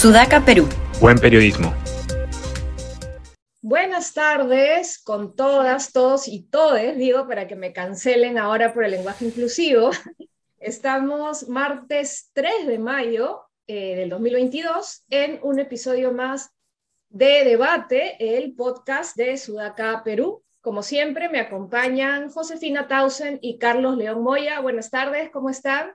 Sudaca, Perú. Buen periodismo. Buenas tardes con todas, todos y todes, digo, para que me cancelen ahora por el lenguaje inclusivo. Estamos martes 3 de mayo eh, del 2022 en un episodio más de debate, el podcast de Sudaca, Perú. Como siempre, me acompañan Josefina Tausen y Carlos León Moya. Buenas tardes, ¿cómo están?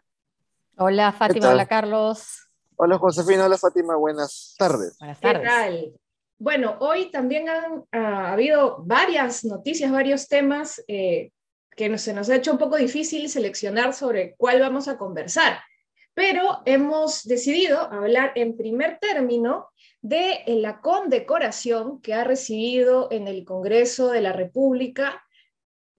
Hola Fátima, hola Carlos. Hola Josefina, hola Fátima, buenas tardes. Buenas tardes. ¿Qué tal? Bueno, hoy también han ha habido varias noticias, varios temas eh, que se nos ha hecho un poco difícil seleccionar sobre cuál vamos a conversar, pero hemos decidido hablar en primer término de eh, la condecoración que ha recibido en el Congreso de la República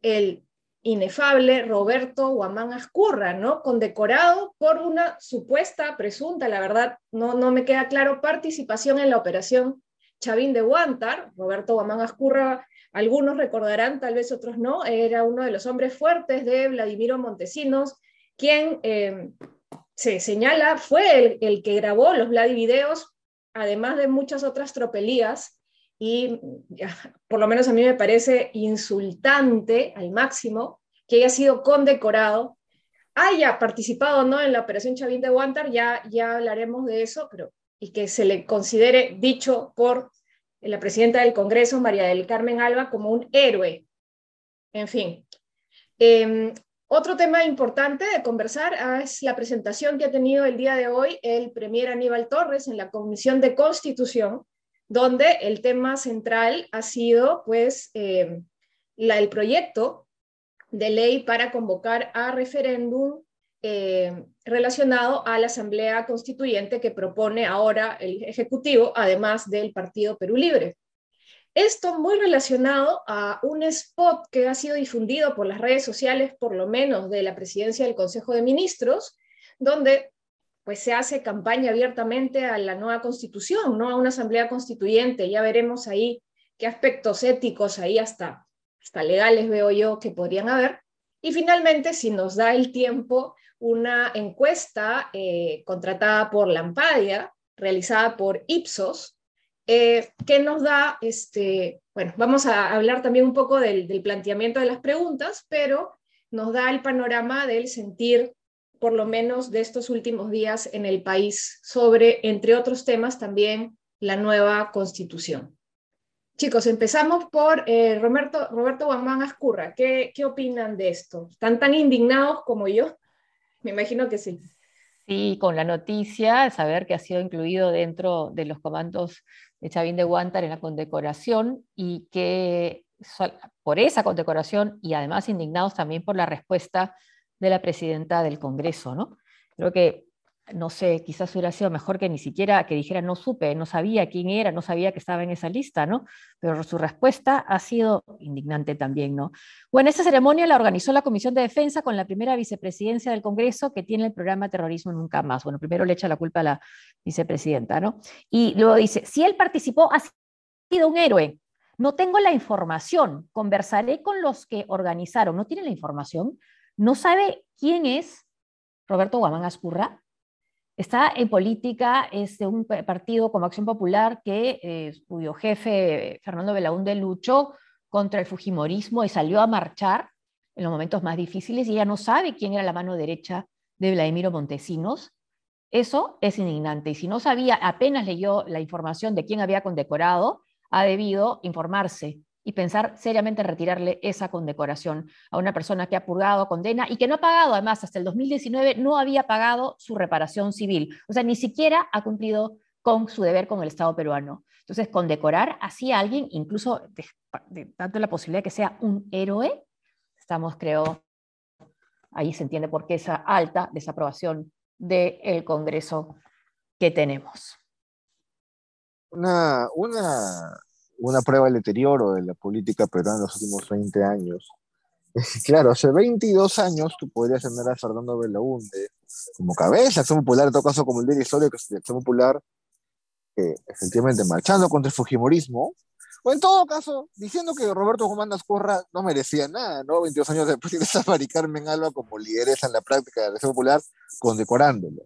el inefable Roberto Guamán Ascurra, ¿no? Condecorado por una supuesta, presunta, la verdad, no, no me queda claro, participación en la operación Chavín de Huántar, Roberto Guamán Ascurra, algunos recordarán, tal vez otros no, era uno de los hombres fuertes de Vladimiro Montesinos, quien eh, se señala fue el, que grabó los Vladi videos, además de muchas otras tropelías, y por lo menos a mí me parece insultante al máximo que haya sido condecorado, haya participado no en la operación Chavín de Huántar, ya, ya hablaremos de eso, pero y que se le considere dicho por la presidenta del Congreso, María del Carmen Alba, como un héroe. En fin. Em, otro tema importante de conversar ah, es la presentación que ha tenido el día de hoy el premier Aníbal Torres en la Comisión de Constitución, donde el tema central ha sido, pues, la, el proyecto de ley para convocar a referéndum eh, relacionado a la Asamblea Constituyente que propone ahora el Ejecutivo, además del Partido Perú Libre. Esto muy relacionado a un spot que ha sido difundido por las redes sociales, por lo menos de la presidencia del Consejo de Ministros, donde pues se hace campaña abiertamente a la nueva constitución, no a una asamblea constituyente. Ya veremos ahí qué aspectos éticos ahí hasta, hasta legales veo yo que podrían haber. Y finalmente, si nos da el tiempo, una encuesta eh, contratada por Lampadia, realizada por Ipsos, eh, que nos da, este, bueno, vamos a hablar también un poco del, del, planteamiento de las preguntas, pero nos da el panorama del sentir, por lo menos de estos últimos días en el país, sobre, entre otros temas, también la nueva constitución. Chicos, empezamos por eh, Roberto, Roberto Guamán Ascurra. ¿Qué, ¿Qué opinan de esto? ¿Están tan indignados como yo? Me imagino que sí. Sí, con la noticia saber que ha sido incluido dentro de los comandos de Chavín de Guantar en la condecoración y que por esa condecoración y además indignados también por la respuesta de la presidenta del Congreso, ¿no? Creo que no sé, quizás hubiera sido mejor que ni siquiera que dijera no supe, no sabía quién era, no sabía que estaba en esa lista, ¿no? Pero su respuesta ha sido indignante también, ¿no? Bueno, esta ceremonia la organizó la Comisión de Defensa con la primera vicepresidencia del Congreso que tiene el programa Terrorismo Nunca Más. Bueno, primero le echa la culpa a la vicepresidenta, ¿no? Y luego dice, si él participó, ha sido un héroe. No tengo la información, conversaré con los que organizaron. ¿No tiene la información? ¿No sabe quién es Roberto Guamán Ascurra? Está en política, es de un partido como Acción Popular que, eh, cuyo jefe, Fernando Belaúnde, luchó contra el Fujimorismo y salió a marchar en los momentos más difíciles y ella no sabe quién era la mano derecha de Vladimiro Montesinos. Eso es indignante. Y si no sabía, apenas leyó la información de quién había condecorado, ha debido informarse y pensar seriamente en retirarle esa condecoración a una persona que ha purgado condena y que no ha pagado, además, hasta el 2019 no había pagado su reparación civil. O sea, ni siquiera ha cumplido con su deber con el Estado peruano. Entonces, condecorar así a alguien, incluso de, tanto la posibilidad de que sea un héroe, estamos, creo, ahí se entiende por qué esa alta desaprobación del Congreso que tenemos. Una, una una prueba del deterioro de la política peruana en los últimos 20 años. Claro, hace 22 años tú podrías tener a Fernando Belaúnde como cabeza, Acción Popular, en todo caso como el líder histórico de Acción Popular, efectivamente marchando contra el Fujimorismo, o en todo caso, diciendo que Roberto Guzmán Ascorra no merecía nada, ¿no? 22 años después de Safari Carmen Alba como lideresa en la práctica de la Acción Popular, condecorándolo.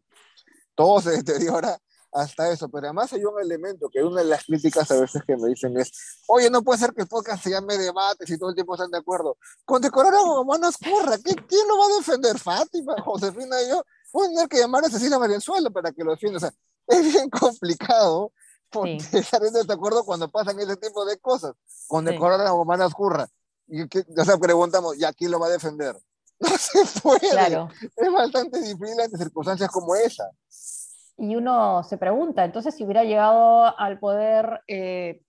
Todo se deteriora hasta eso, pero además hay un elemento que una de las críticas a veces que me dicen es, oye, no puede ser que el podcast se llame debates y todo el tiempo están de acuerdo. Condecorar a Guamán Ascurra, ¿quién lo va a defender? Fátima, Josefina y yo. Voy a tener que llamar a Cecilia Marienzuela para que lo defienda. O sea, es bien complicado estar de acuerdo cuando pasan ese tipo de cosas. Condecorar a Guamán Ascurra. Y que, o sea, preguntamos, ¿ya quién lo va a defender? No se puede. Claro. Es bastante difícil en circunstancias como esa. Y uno se pregunta, entonces si hubiera llegado al poder, eh,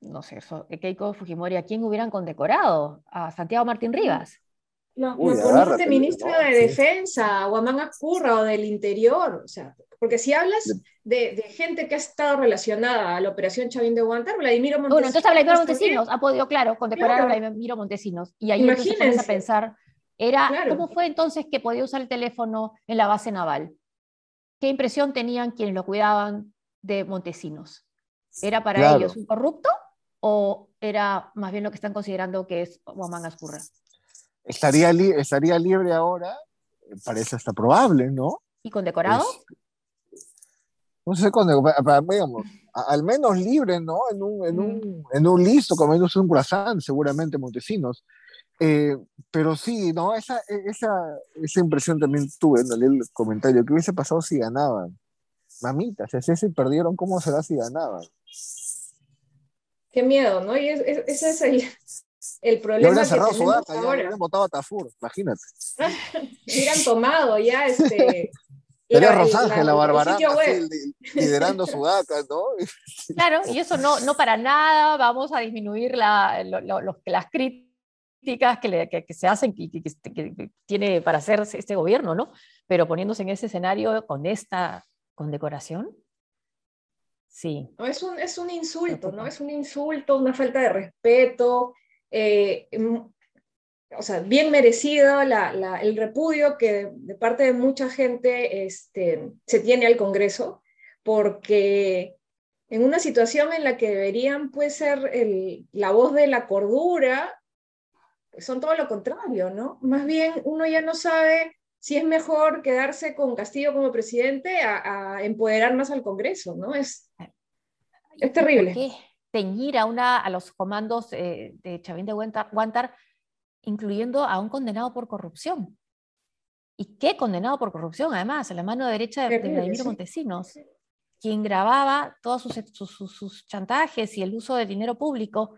no sé, Keiko Fujimori, ¿a quién hubieran condecorado? ¿A Santiago Martín Rivas? No, no de ministro de Defensa, o a Manga Curra, o del Interior, o sea, porque si hablas de, gente que ha estado relacionada a la operación Chavín de Guantar, Vladimiro Montesinos. Bueno, entonces Vladimiro Montesinos ha podido, claro, condecorar a Vladimiro Montesinos. Y ahí entonces a pensar, era, ¿cómo fue entonces que podía usar el teléfono en la base naval? ¿Qué impresión tenían quienes lo cuidaban de Montesinos? ¿Era para ellos un corrupto o era más bien lo que están considerando que es Guamán Ascurra? Estaría, estaría libre ahora, parece hasta probable, ¿no? ¿Y condecorado? no sé, digamos, al menos libre, ¿no? En un, en un, en un listo, comiéndose un croissant, seguramente Montesinos. Eh, pero sí, ¿no? Esa, esa, esa impresión también tuve en el comentario. ¿Qué hubiese pasado si ganaban? Mamitas, si se perdieron, ¿cómo será si ganaban? Qué miedo, ¿no? Y ese es el, el problema. que cerrado tenemos Sudaca, ahora. ya votado a Tafur, imagínate. hubieran tomado ya este. Sería Rosángela Barbarán liderando Sudaca, ¿no? Claro, y eso no, no para nada vamos a disminuir la, las críticas que, se hacen que, que, tiene para hacer este gobierno, ¿no? Pero poniéndose en ese escenario con esta condecoración, sí. No, es un, es un insulto, ¿no? Es un insulto, una falta de respeto, eh, o sea, bien merecido la, el repudio que de parte de mucha gente este, se tiene al Congreso, porque en una situación en la que deberían pues, ser el, la voz de la cordura, son todo lo contrario, ¿no? Más bien uno ya no sabe si es mejor quedarse con Castillo como presidente a, empoderar más al Congreso, ¿no? Es, es terrible. ¿Por qué teñir a, una, a los comandos eh, de Chavín de Guantar, incluyendo a un condenado por corrupción? ¿Y qué condenado por corrupción? Además, a la mano derecha de, Vladimiro Montesinos, quien grababa todos sus, sus, sus chantajes y el uso de dinero público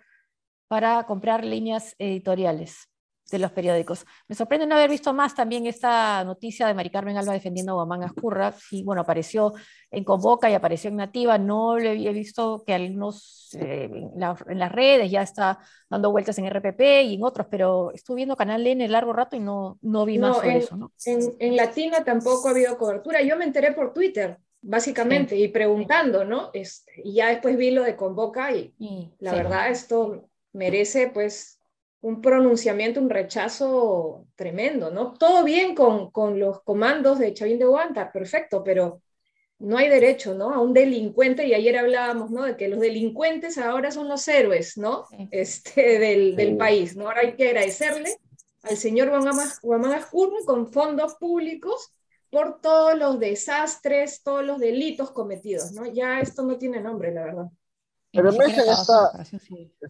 para comprar líneas editoriales de los periódicos. Me sorprende no haber visto más también esta noticia de Mari Carmen Alba defendiendo a Guamán Ascurra. Sí, bueno, apareció en Convoca y apareció en Nativa. No le había visto que algunos eh, en, las redes ya está dando vueltas en RPP y en otros, pero estuve viendo Canal N largo rato y no, no vi más sobre eso. ¿no? En, en, Latina tampoco ha habido cobertura. Yo me enteré por Twitter, básicamente, y preguntando, ¿no? Este, y ya después vi lo de Convoca y, la verdad esto merece pues un pronunciamiento, un rechazo tremendo, ¿no? Todo bien con, con los comandos de Chavín de Guanta, perfecto, pero no hay derecho, ¿no? A un delincuente, y ayer hablábamos, ¿no? De que los delincuentes ahora son los héroes, ¿no? Este, del, del país, ¿no? Ahora hay que agradecerle al señor Guamán con fondos públicos por todos los desastres, todos los delitos cometidos, ¿no? Ya esto no tiene nombre, la verdad. Pero en, esa,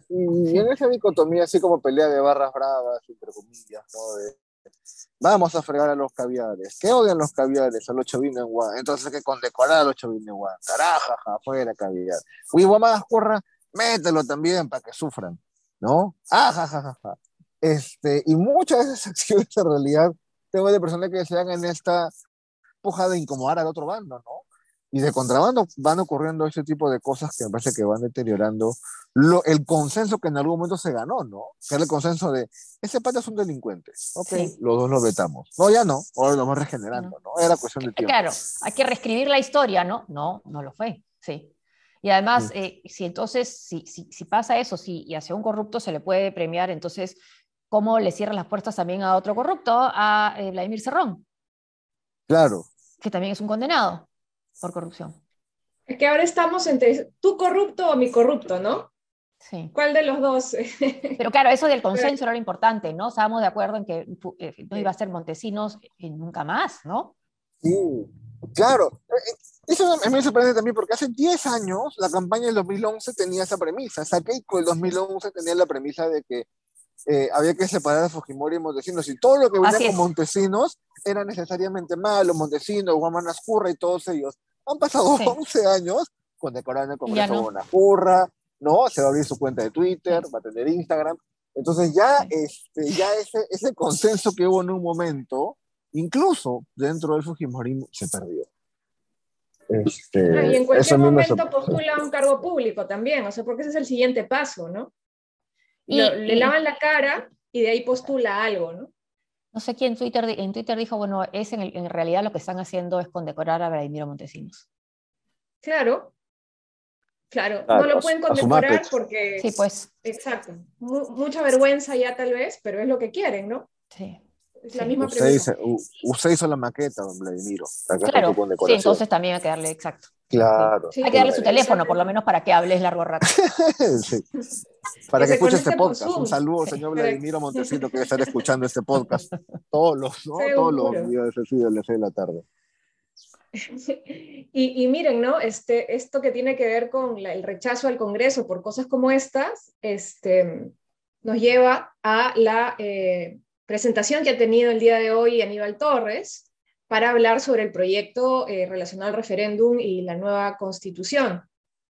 en esa dicotomía, así como pelea de barras bravas, entre comillas, ¿no? vamos a fregar a los caviares. ¿Qué odian los caviares? A los chavinos en Guan. Entonces hay que condecorar a los chavinos en Guan. Carajaja, fuera caviar. Uy, más corra, mételo también para que sufran, ¿no? Ajajaja. Este, y muchas de esas acciones en realidad tengo de personas que se dan en esta puja de incomodar al otro bando, ¿no? Y de contrabando van ocurriendo ese tipo de cosas que me parece que van deteriorando lo, el consenso que en algún momento se ganó, ¿no? Que era el consenso de, ese pata es un delincuente, ok, los dos lo vetamos. No, ya no, ahora lo vamos regenerando, ¿no? Era cuestión de tiempo. Claro, hay que reescribir la historia, ¿no? No, no lo fue, sí. Y además, eh, si entonces, si, si, si, pasa eso, si y hacia un corrupto se le puede premiar, entonces, ¿cómo le cierran las puertas también a otro corrupto, a eh, Vladimir Cerrón? Claro. Que también es un condenado por corrupción. Es que ahora estamos entre tú corrupto o mi corrupto, ¿no? Sí. ¿Cuál de los dos? Pero claro, eso del consenso era lo importante, ¿no? Estábamos de acuerdo en que eh, no iba a ser Montesinos nunca más, ¿no? Sí, Claro, eh, eso me sorprende también porque hace 10 años la campaña del 2011 tenía esa premisa. Keiko del 2011 tenía la premisa de que eh, había que separar a Fujimori y Montesinos y todo lo que venía con Montesinos era necesariamente malo, Montesinos, Juan Manascurra y todos ellos. Han pasado 11 años condecorando el Congreso no. Manascurra, ¿no? Se va a abrir su cuenta de Twitter, va a tener Instagram. Entonces ya, este, ya ese, ese consenso que hubo en un momento, incluso dentro del Fujimorismo, se perdió. Este, y en cualquier momento postula un cargo público también, o sea, porque ese es el siguiente paso, ¿no? Y, le lavan la cara y de ahí postula algo, ¿no? No sé quién en Twitter, en Twitter dijo, bueno, es en, en realidad lo que están haciendo es condecorar a Vladimiro Montesinos. Claro, claro, no lo pueden condecorar porque... Sí, pues. Exacto, mucha vergüenza ya tal vez, pero es lo que quieren, ¿no? Sí. Es la misma usted, usted hizo la maqueta, don Vladimiro. Claro, sí, entonces también hay que darle, exacto. Claro. hay que darle su teléfono, por lo menos para que hables largo rato. sí. Para que, escuche este podcast. Un saludo, señor Vladimiro Montesito, que debe estar escuchando este podcast todos los, ¿no? todos los días de las de la tarde. Y, y, miren, ¿no? Este, esto que tiene que ver con el rechazo al Congreso por cosas como estas, este, nos lleva a la eh, presentación que ha tenido el día de hoy Aníbal Torres para hablar sobre el proyecto eh, relacionado al referéndum y la nueva constitución,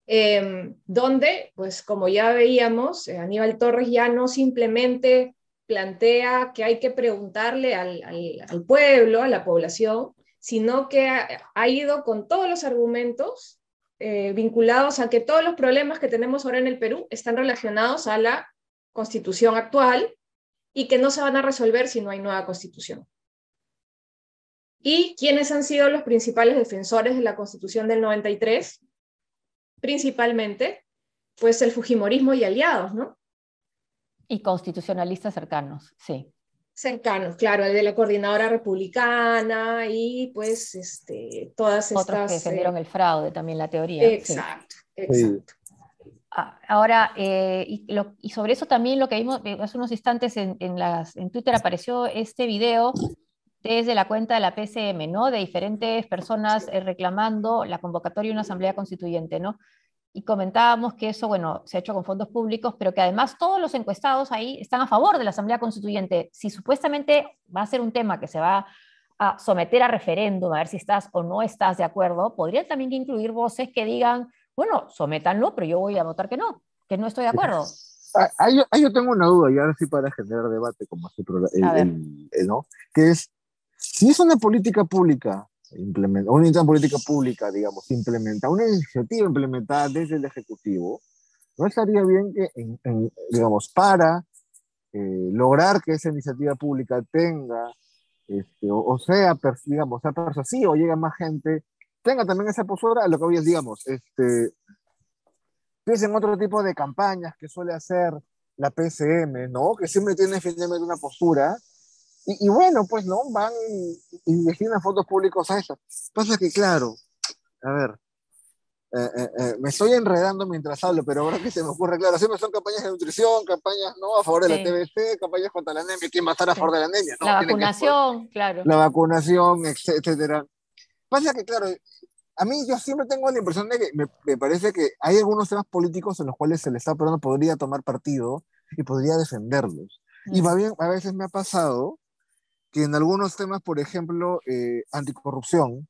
em, donde, pues como ya veíamos, eh, Aníbal Torres ya no simplemente plantea que hay que preguntarle al, pueblo, a la población, sino que ha, ido con todos los argumentos eh, vinculados a que todos los problemas que tenemos ahora en el Perú están relacionados a la constitución actual y que no se van a resolver si no hay nueva constitución. ¿Y quiénes han sido los principales defensores de la constitución del 93? Principalmente, pues el Fujimorismo y aliados, ¿no? Y constitucionalistas cercanos, sí. Cercanos, claro, el de la coordinadora republicana y pues este, todas estas... Otros que defendieron eh, el fraude, también la teoría. Exacto, exacto. Ah, ahora, eh, y, sobre eso también lo que vimos eh, hace unos instantes en, las, en Twitter apareció este video desde la cuenta de la PCM, ¿no? De diferentes personas eh, reclamando la convocatoria de una asamblea constituyente, ¿no? Y comentábamos que eso, bueno, se ha hecho con fondos públicos, pero que además todos los encuestados ahí están a favor de la asamblea constituyente. Si supuestamente va a ser un tema que se va a someter a referéndum, a ver si estás o no estás de acuerdo, podrían también incluir voces que digan, bueno, sométanlo, pero yo voy a votar que no, que no estoy de acuerdo. Ah, ahí, yo tengo una duda, y ahora sí para generar debate, como así, ¿no? Que es, si es una política pública, implementa, una política pública, digamos, implementa una iniciativa implementada desde el Ejecutivo, ¿no estaría bien que, digamos, para eh, lograr que esa iniciativa pública tenga, este, o, sea, digamos, sea persuasiva o llegue más gente, tenga también esa postura, lo que hoy es, digamos, este, piensen en otro tipo de campañas que suele hacer la PCM, ¿no? Que siempre tiene finalmente una postura. Y, bueno, pues, ¿no? Van y, destinan fondos públicos a eso. Pasa que, claro, a ver, eh, eh, eh, me estoy enredando mientras hablo, pero ahora que se me ocurre, claro, siempre son campañas de nutrición, campañas ¿no? a favor de la TBC, campañas contra la anemia, ¿quién va a estar a favor de la anemia? La vacunación, claro. La vacunación, etcétera. Pasa que, claro, a mí yo siempre tengo la impresión de que me, parece que hay algunos temas políticos en los cuales el Estado peruano podría tomar partido y podría defenderlos. Y va bien, a veces me ha pasado que en algunos temas, por ejemplo, eh, anticorrupción,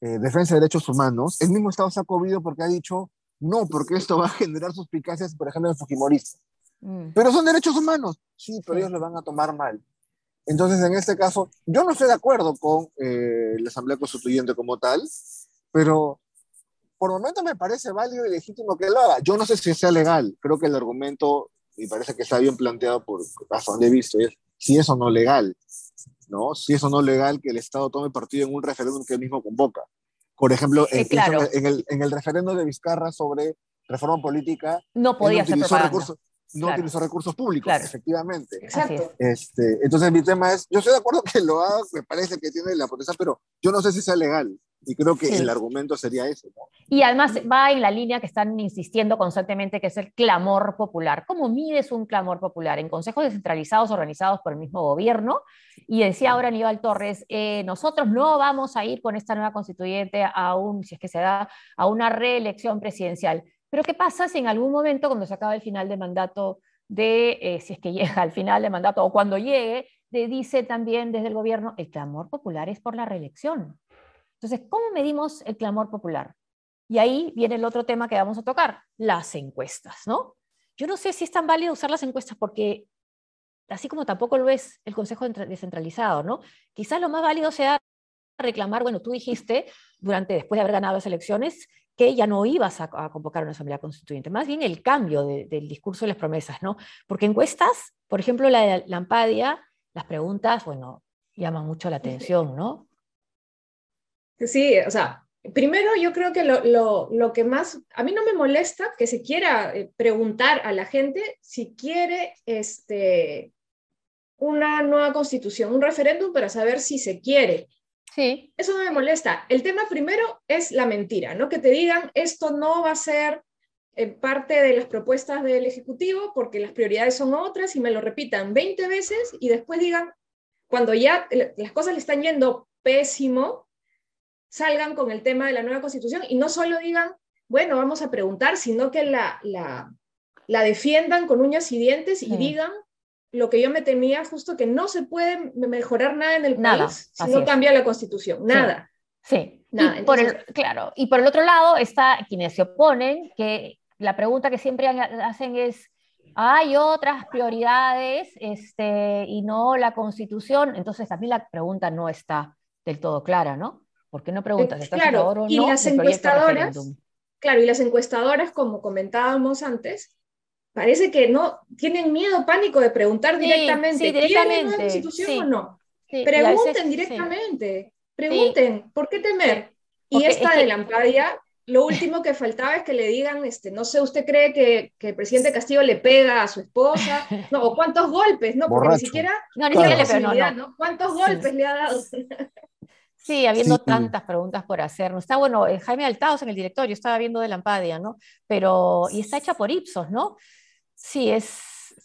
eh, defensa de derechos humanos, el mismo Estado se ha cobido porque ha dicho no, porque esto va a generar suspicacias, por ejemplo, en Fujimorista. Mm. Pero son derechos humanos. Sí, pero ellos lo van a tomar mal. Entonces, en este caso, yo no estoy de acuerdo con eh, la Asamblea Constituyente como tal, pero por momento me parece válido y legítimo que lo haga. Yo no sé si sea legal, creo que el argumento, y parece que está bien planteado por donde he visto, es si es o no legal, ¿no? Si es o no legal que el Estado tome partido en un referéndum que él mismo convoca. Por ejemplo, en, el, en el referéndum de Vizcarra sobre reforma política, no podía ser recursos, no utilizó recursos públicos, efectivamente. Exacto. Este, entonces mi tema es, yo estoy de acuerdo que lo haga, me parece que tiene la potencia, pero yo no sé si sea legal. Y creo que el argumento sería ese. ¿no? Y además va en la línea que están insistiendo constantemente, que es el clamor popular. ¿Cómo mides un clamor popular? En consejos descentralizados organizados por el mismo gobierno. Y decía ahora Aníbal Torres, eh, nosotros no vamos a ir con esta nueva constituyente a un, si es que se da, a una reelección presidencial. Pero ¿qué pasa si en algún momento, cuando se acaba el final de mandato de, eh, si es que llega al final de mandato o cuando llegue, de, dice también desde el gobierno, el clamor popular es por la reelección? Entonces, ¿cómo medimos el clamor popular? Y ahí viene el otro tema que vamos a tocar, las encuestas, ¿no? Yo no sé si es tan válido usar las encuestas porque, así como tampoco lo es el Consejo descentralizado, ¿no? Quizás lo más válido sea reclamar, bueno, tú dijiste durante, después de haber ganado las elecciones, que ya no ibas a, convocar una asamblea constituyente, más bien el cambio del discurso y las promesas, ¿no? Porque encuestas, por ejemplo, la de Lampadia, las preguntas, bueno, llaman mucho la atención, ¿no? Sí, o sea, primero yo creo que lo, que más, a mí no me molesta que se quiera eh, preguntar a la gente si quiere este, una nueva constitución, un referéndum para saber si se quiere. Sí. Eso no me molesta. El tema primero es la mentira, ¿no? Que te digan esto no va a ser eh, parte de las propuestas del Ejecutivo porque las prioridades son otras y me lo repitan 20 veces y después digan, cuando ya las cosas le están yendo pésimo, salgan con el tema de la nueva constitución y no solo digan, bueno, vamos a preguntar, sino que la, la, la defiendan con uñas y dientes y digan lo que yo me temía, justo que no se puede mejorar nada en el país si no cambia la constitución, nada. Sí, Nada. por el, claro, y por el otro lado está quienes se oponen, que la pregunta que siempre hacen es, hay otras prioridades este, y no la constitución, entonces mí la pregunta no está del todo clara, ¿no? ¿Por qué no preguntas? ¿Estás claro, o no y las encuestadoras, claro, y las encuestadoras, como comentábamos antes, parece que no tienen miedo, pánico de preguntar directamente, sí, directamente ¿quieren constitución o no? Pregunten directamente, pregunten, ¿por qué temer? Y esta de Lampadia, lo último que faltaba es que le digan, este, no sé, ¿usted cree que, que el presidente Castillo le pega a su esposa? No, o cuántos golpes, ¿no? Porque ni siquiera... No, ni siquiera le pegó, no, ¿Cuántos golpes le ha dado? Sí, habiendo tantas preguntas por hacernos. Está bueno, eh, Jaime Altaos en el directorio, estaba viendo de Lampadia, ¿no? Pero, y está hecha por Ipsos, ¿no? Sí, es,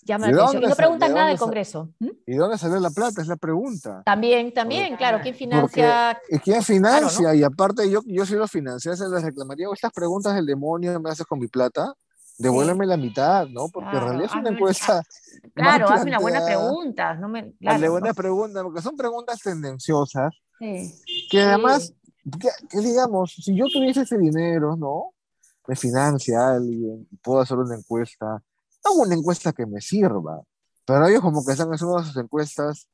llama la atención. Y no preguntan nada del Congreso. ¿Mm? ¿Y dónde salió la plata? Es la pregunta. También, también, claro, ¿quién financia? ¿Quién financia? Y aparte, yo, yo si lo financiase, les reclamaría, estas preguntas del demonio me haces con mi plata, devuélveme la mitad, ¿no? Porque en realidad es una encuesta. Claro, hazme una buena pregunta. No me, claro, buena pregunta, porque son preguntas tendenciosas que además, que, digamos, si yo tuviese ese dinero, ¿no? Me financia alguien, puedo hacer una encuesta, hago una encuesta que me sirva. Pero ellos como que están haciendo sus encuestas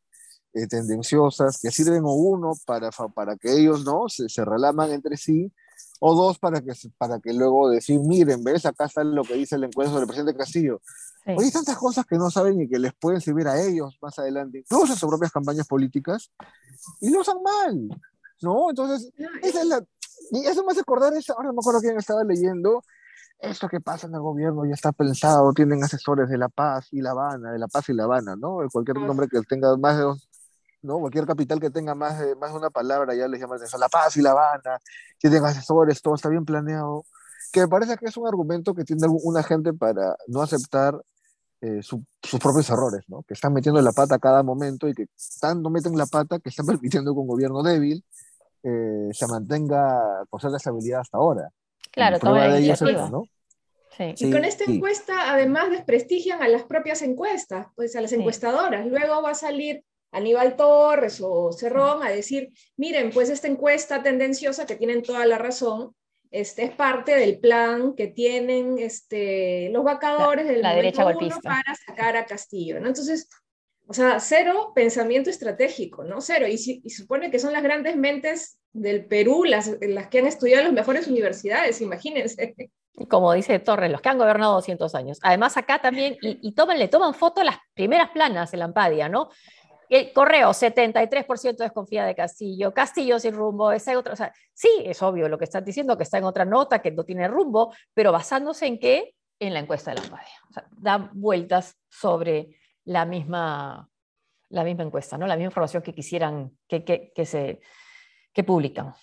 eh, tendenciosas que sirven o uno para, para que ellos, ¿no? Se, se relaman entre sí, o dos para que, para que luego decir, miren, ves, acá está lo que dice la encuesta sobre el presidente Castillo. Hay tantas cosas que no saben y que les pueden servir a ellos más adelante, incluso en sus propias campañas políticas, y lo usan mal, ¿no? Entonces, esa es la... Y eso me hace acordar, ahora no me acuerdo quién estaba leyendo, esto que pasa en el gobierno ya está pensado, tienen asesores de La Paz y La Habana, de La Paz y La Habana, ¿no? Cualquier nombre que tenga más de dos, ¿no? Cualquier capital que tenga más de, más de una palabra ya les llaman eso, La Paz y La Habana, tienen asesores, todo está bien planeado, que me parece que es un argumento que tiene una gente para no aceptar eh, sus propios errores, ¿no? Que están metiendo la pata a cada momento y que tanto meten la pata que están permitiendo que un gobierno débil eh, se mantenga con cierta estabilidad hasta ahora. Claro, toda la iniciativa. ¿no? y con esta encuesta, además, desprestigian a las propias encuestas, pues a las encuestadoras. Luego va a salir Aníbal Torres o Cerrón a decir, miren, pues esta encuesta tendenciosa, que tienen toda la razón, este es parte del plan que tienen este, los vacadores del la derecha para sacar a Castillo. ¿no? Entonces, o sea, cero pensamiento estratégico, ¿no? Cero. Y, y supone que son las grandes mentes del Perú las, las que han estudiado en las mejores universidades, imagínense. Como dice Torres, los que han gobernado 200 años. Además, acá también, y, y toman, le toman foto las primeras planas en la Ampadia, ¿no? El correo, 73% desconfía de Castillo, Castillo sin rumbo, ese otro, o sea, sí, es obvio lo que están diciendo, que está en otra nota, que no tiene rumbo, pero basándose en qué? En la encuesta de la Ampadia. O sea, dan vueltas sobre la misma, la misma encuesta, ¿no? la misma información que quisieran que, que, que se que publican.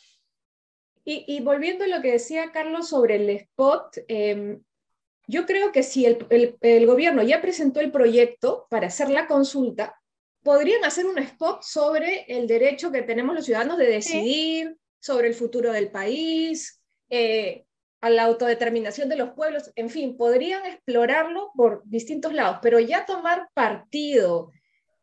Y, volviendo a lo que decía Carlos sobre el spot, em, yo creo que si el, gobierno ya presentó el proyecto para hacer la consulta, podrían hacer un spot sobre el derecho que tenemos los ciudadanos de decidir sobre el futuro del país, eh, a la autodeterminación de los pueblos, en fin, podrían explorarlo por distintos lados, pero ya tomar partido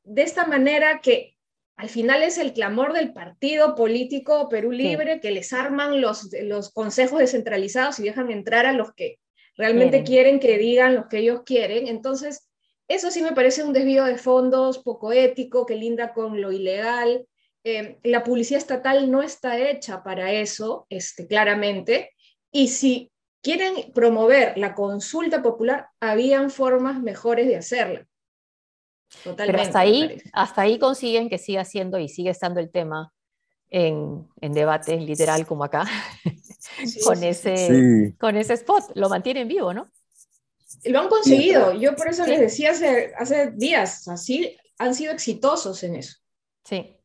de esta manera que al final es el clamor del partido político Perú Libre, que les arman los, los consejos descentralizados y dejan entrar a los que realmente quieren que digan lo que ellos quieren. Entonces, eso sí me parece un desvío de fondos poco ético, que linda con lo ilegal. Eh, la publicidad estatal no está hecha para eso, este, claramente. Y si quieren promover la consulta popular, habían formas mejores de hacerla. Totalmente, Pero hasta ahí, hasta ahí consiguen que siga siendo y sigue estando el tema en, en debate literal como acá, con, ese, con ese spot. Lo mantienen vivo, ¿no? Lo han conseguido. Yo por eso les decía hace, hace días, así han sido exitosos en eso. Sí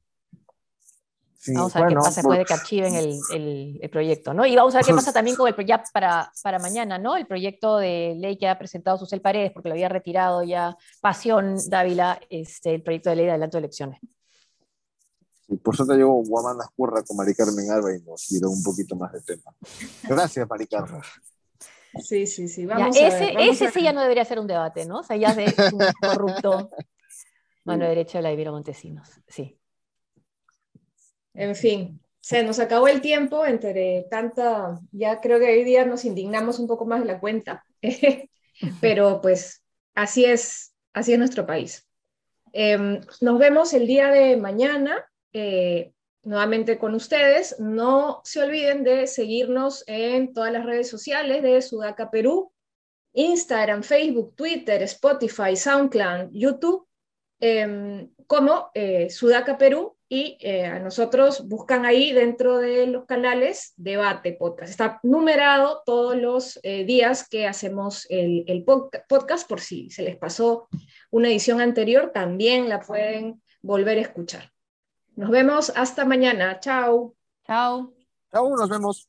vamos a ver qué pasa después de que archiven el, el, proyecto, ¿no? Y vamos a ver qué pasa también con el proyecto para, para mañana, ¿no? El proyecto de ley que ha presentado Susel Paredes, porque lo había retirado ya Pasión Dávila, este, el proyecto de ley de adelanto de elecciones. Sí, por eso te llevo Guamanda Curra con Mari Carmen Alba y nos dieron un poquito más de tema. Gracias, Mari Carmen. Sí, sí, sí. Vamos a ese ese sí ya no debería ser un debate, ¿no? O sea, ya es un corrupto mano derecha de la Ibero Montesinos. Sí. En fin, se nos acabó el tiempo entre tanta, ya creo que hoy día nos indignamos un poco más de la cuenta, pero pues así es, así es nuestro país. Em, nos vemos el día de mañana, eh, nuevamente con ustedes. No se olviden de seguirnos en todas las redes sociales de Sudaca Perú, Instagram, Facebook, Twitter, Spotify, SoundCloud, YouTube, em, como eh, Sudaca Perú y eh, a nosotros buscan ahí dentro de los canales Debate Podcast. Está numerado todos los eh, días que hacemos el, el, podcast, por si se les pasó una edición anterior, también la pueden volver a escuchar. Nos vemos hasta mañana. Chao. Chao. Chao, nos vemos.